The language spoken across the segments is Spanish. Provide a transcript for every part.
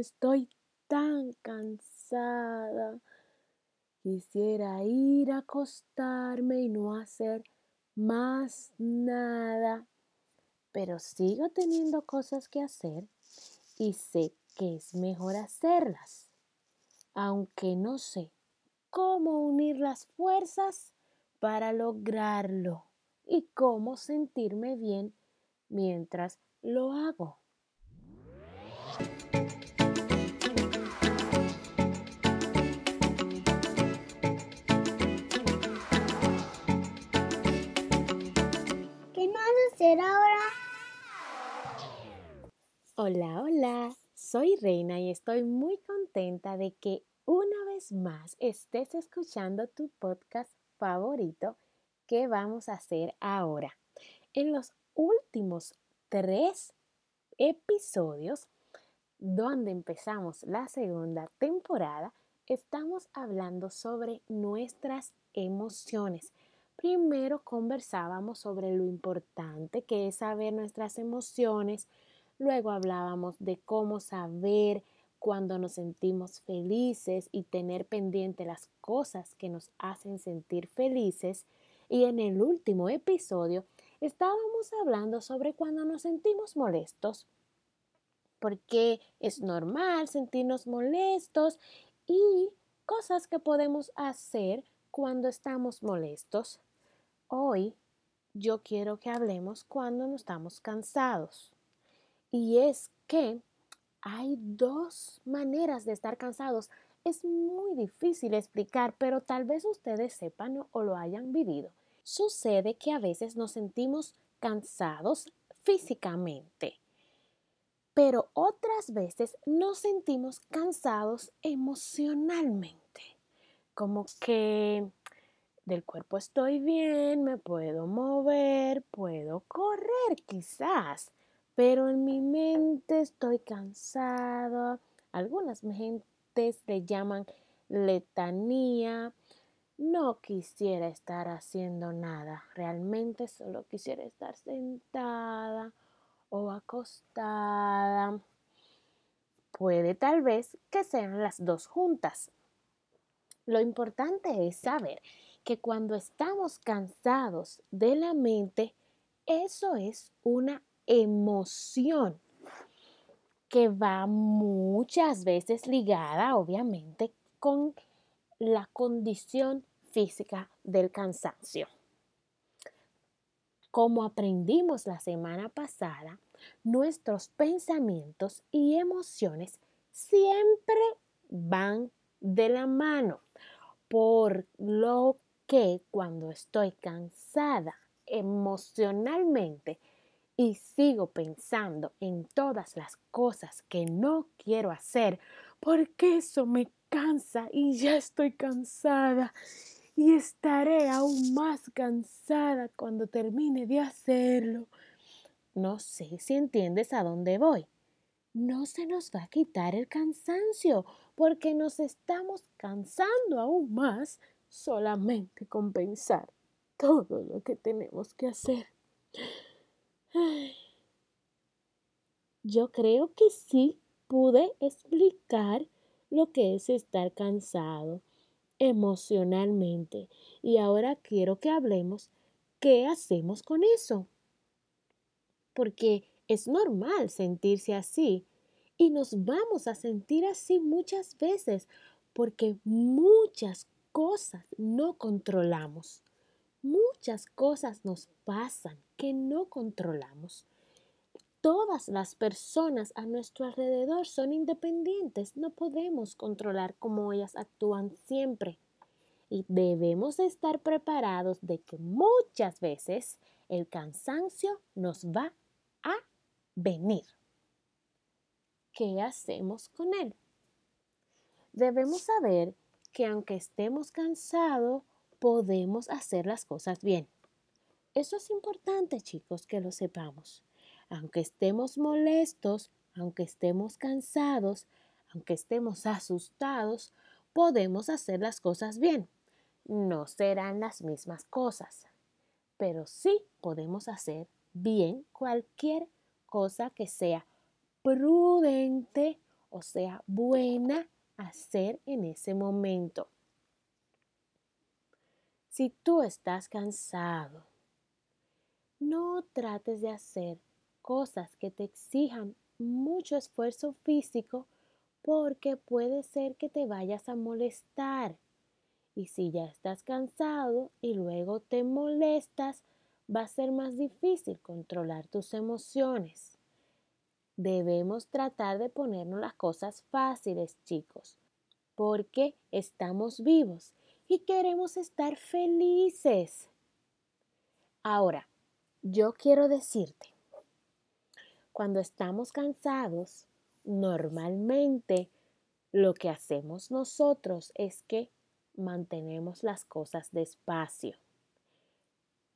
estoy tan cansada. Quisiera ir a acostarme y no hacer más nada, pero sigo teniendo cosas que hacer y sé que es mejor hacerlas, aunque no sé cómo unir las fuerzas para lograrlo y cómo sentirme bien mientras lo hago. Ahora? Hola, hola, soy Reina y estoy muy contenta de que una vez más estés escuchando tu podcast favorito ¿Qué vamos a hacer ahora. En los últimos tres episodios, donde empezamos la segunda temporada, estamos hablando sobre nuestras emociones. Primero conversábamos sobre lo importante que es saber nuestras emociones, luego hablábamos de cómo saber cuando nos sentimos felices y tener pendiente las cosas que nos hacen sentir felices. Y en el último episodio estábamos hablando sobre cuando nos sentimos molestos, porque es normal sentirnos molestos y cosas que podemos hacer cuando estamos molestos. Hoy yo quiero que hablemos cuando nos estamos cansados. Y es que hay dos maneras de estar cansados. Es muy difícil explicar, pero tal vez ustedes sepan o lo hayan vivido. Sucede que a veces nos sentimos cansados físicamente, pero otras veces nos sentimos cansados emocionalmente, como que del cuerpo estoy bien, me puedo mover, puedo correr quizás, pero en mi mente estoy cansada. Algunas gentes le llaman letanía no quisiera estar haciendo nada, realmente solo quisiera estar sentada o acostada. Puede tal vez que sean las dos juntas. Lo importante es saber que cuando estamos cansados de la mente, eso es una emoción que va muchas veces ligada, obviamente, con la condición física del cansancio. Como aprendimos la semana pasada, nuestros pensamientos y emociones siempre van de la mano, por lo que cuando estoy cansada emocionalmente y sigo pensando en todas las cosas que no quiero hacer, porque eso me cansa y ya estoy cansada y estaré aún más cansada cuando termine de hacerlo. No sé si entiendes a dónde voy. No se nos va a quitar el cansancio porque nos estamos cansando aún más solamente con pensar todo lo que tenemos que hacer. Yo creo que sí pude explicar lo que es estar cansado emocionalmente. Y ahora quiero que hablemos qué hacemos con eso. Porque es normal sentirse así y nos vamos a sentir así muchas veces porque muchas cosas no controlamos. Muchas cosas nos pasan que no controlamos. Todas las personas a nuestro alrededor son independientes, no podemos controlar cómo ellas actúan siempre. Y debemos estar preparados de que muchas veces el cansancio nos va a venir. ¿Qué hacemos con él? Debemos saber que aunque estemos cansados, podemos hacer las cosas bien. Eso es importante, chicos, que lo sepamos aunque estemos molestos, aunque estemos cansados, aunque estemos asustados, podemos hacer las cosas bien. No serán las mismas cosas, pero sí podemos hacer bien cualquier cosa que sea prudente o sea buena hacer en ese momento. Si tú estás cansado, no trates de hacer cosas que te exijan mucho esfuerzo físico porque puede ser que te vayas a molestar. Y si ya estás cansado y luego te molestas, va a ser más difícil controlar tus emociones. Debemos tratar de ponernos las cosas fáciles, chicos, porque estamos vivos y queremos estar felices. Ahora, yo quiero decirte, cuando estamos cansados, normalmente lo que hacemos nosotros es que mantenemos las cosas despacio.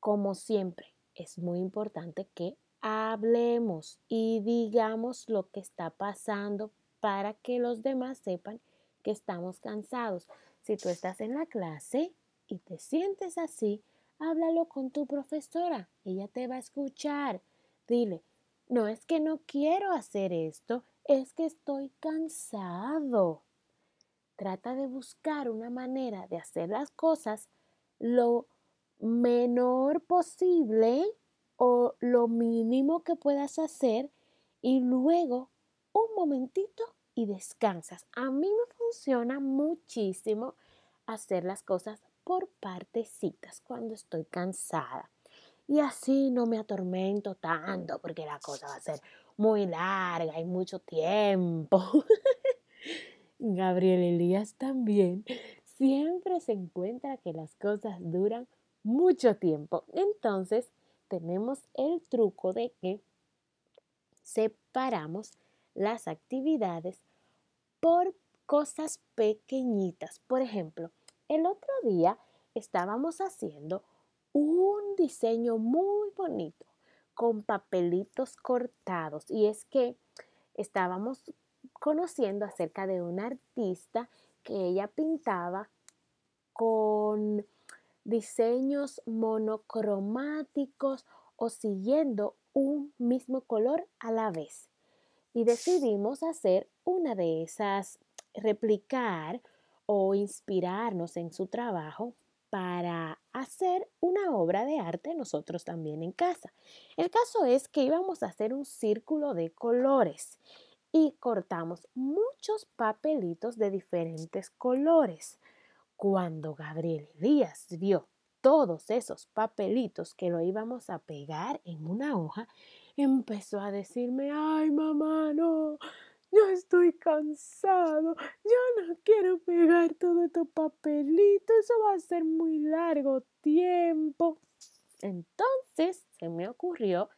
Como siempre, es muy importante que hablemos y digamos lo que está pasando para que los demás sepan que estamos cansados. Si tú estás en la clase y te sientes así, háblalo con tu profesora. Ella te va a escuchar. Dile, no es que no quiero hacer esto, es que estoy cansado. Trata de buscar una manera de hacer las cosas lo menor posible o lo mínimo que puedas hacer y luego un momentito y descansas. A mí me funciona muchísimo hacer las cosas por partecitas cuando estoy cansada. Y así no me atormento tanto porque la cosa va a ser muy larga y mucho tiempo. Gabriel Elías también siempre se encuentra que las cosas duran mucho tiempo. Entonces tenemos el truco de que separamos las actividades por cosas pequeñitas. Por ejemplo, el otro día estábamos haciendo un diseño muy bonito con papelitos cortados y es que estábamos conociendo acerca de una artista que ella pintaba con diseños monocromáticos o siguiendo un mismo color a la vez. Y decidimos hacer una de esas, replicar o inspirarnos en su trabajo para hacer una obra de arte nosotros también en casa. El caso es que íbamos a hacer un círculo de colores y cortamos muchos papelitos de diferentes colores. Cuando Gabriel Díaz vio todos esos papelitos que lo íbamos a pegar en una hoja, empezó a decirme, ay mamá, no, yo estoy cansado, yo no quiero pegar todo este papelito, eso va a ser muy largo tiempo. Entonces se me ocurrió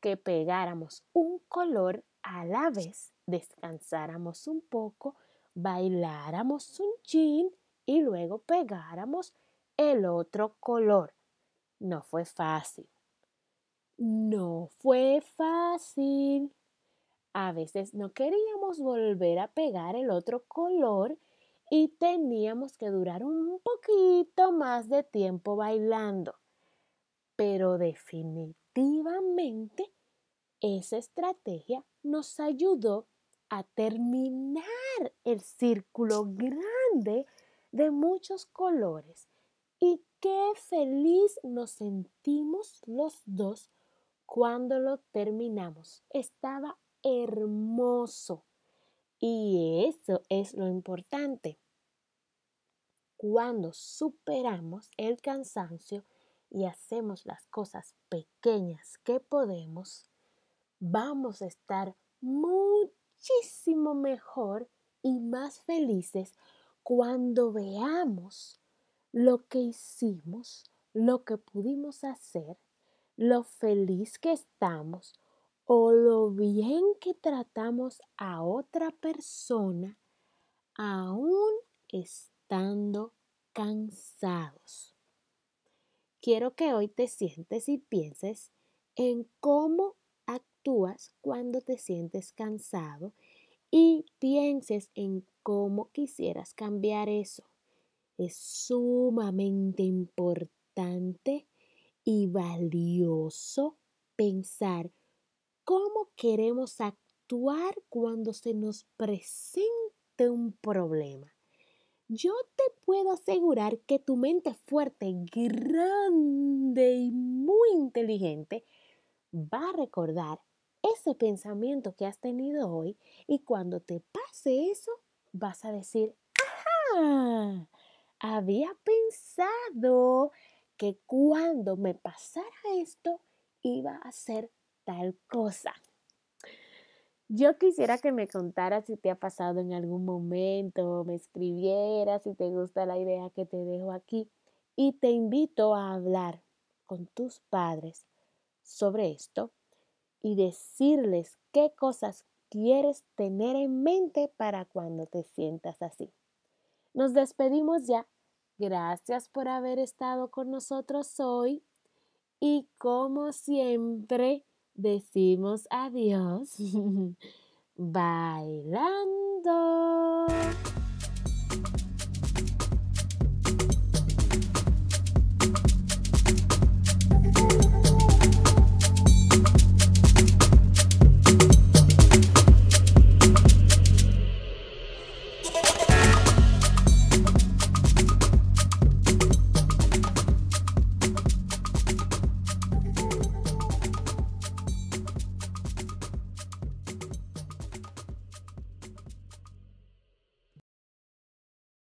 que pegáramos un color a la vez, descansáramos un poco, bailáramos un chin y luego pegáramos el otro color. No fue fácil. No fue fácil. A veces no queríamos volver a pegar el otro color y teníamos que durar un poquito más de tiempo bailando. Pero definitivamente esa estrategia nos ayudó a terminar el círculo grande de muchos colores y qué feliz nos sentimos los dos cuando lo terminamos. Estaba hermoso. Y eso es lo importante. Cuando superamos el cansancio y hacemos las cosas pequeñas que podemos, vamos a estar muchísimo mejor y más felices cuando veamos lo que hicimos, lo que pudimos hacer, lo feliz que estamos o lo bien que tratamos a otra persona aún estando cansados. Quiero que hoy te sientes y pienses en cómo actúas cuando te sientes cansado y pienses en cómo quisieras cambiar eso. Es sumamente importante y valioso pensar cómo queremos actuar cuando se nos presente un problema. Yo te puedo asegurar que tu mente fuerte, grande y muy inteligente va a recordar ese pensamiento que has tenido hoy y cuando te pase eso vas a decir, ajá, había pensado que cuando me pasara esto iba a ser tal cosa. Yo quisiera que me contaras si te ha pasado en algún momento, me escribieras si te gusta la idea que te dejo aquí y te invito a hablar con tus padres sobre esto y decirles qué cosas quieres tener en mente para cuando te sientas así. Nos despedimos ya. Gracias por haber estado con nosotros hoy y como siempre decimos adiós bailando.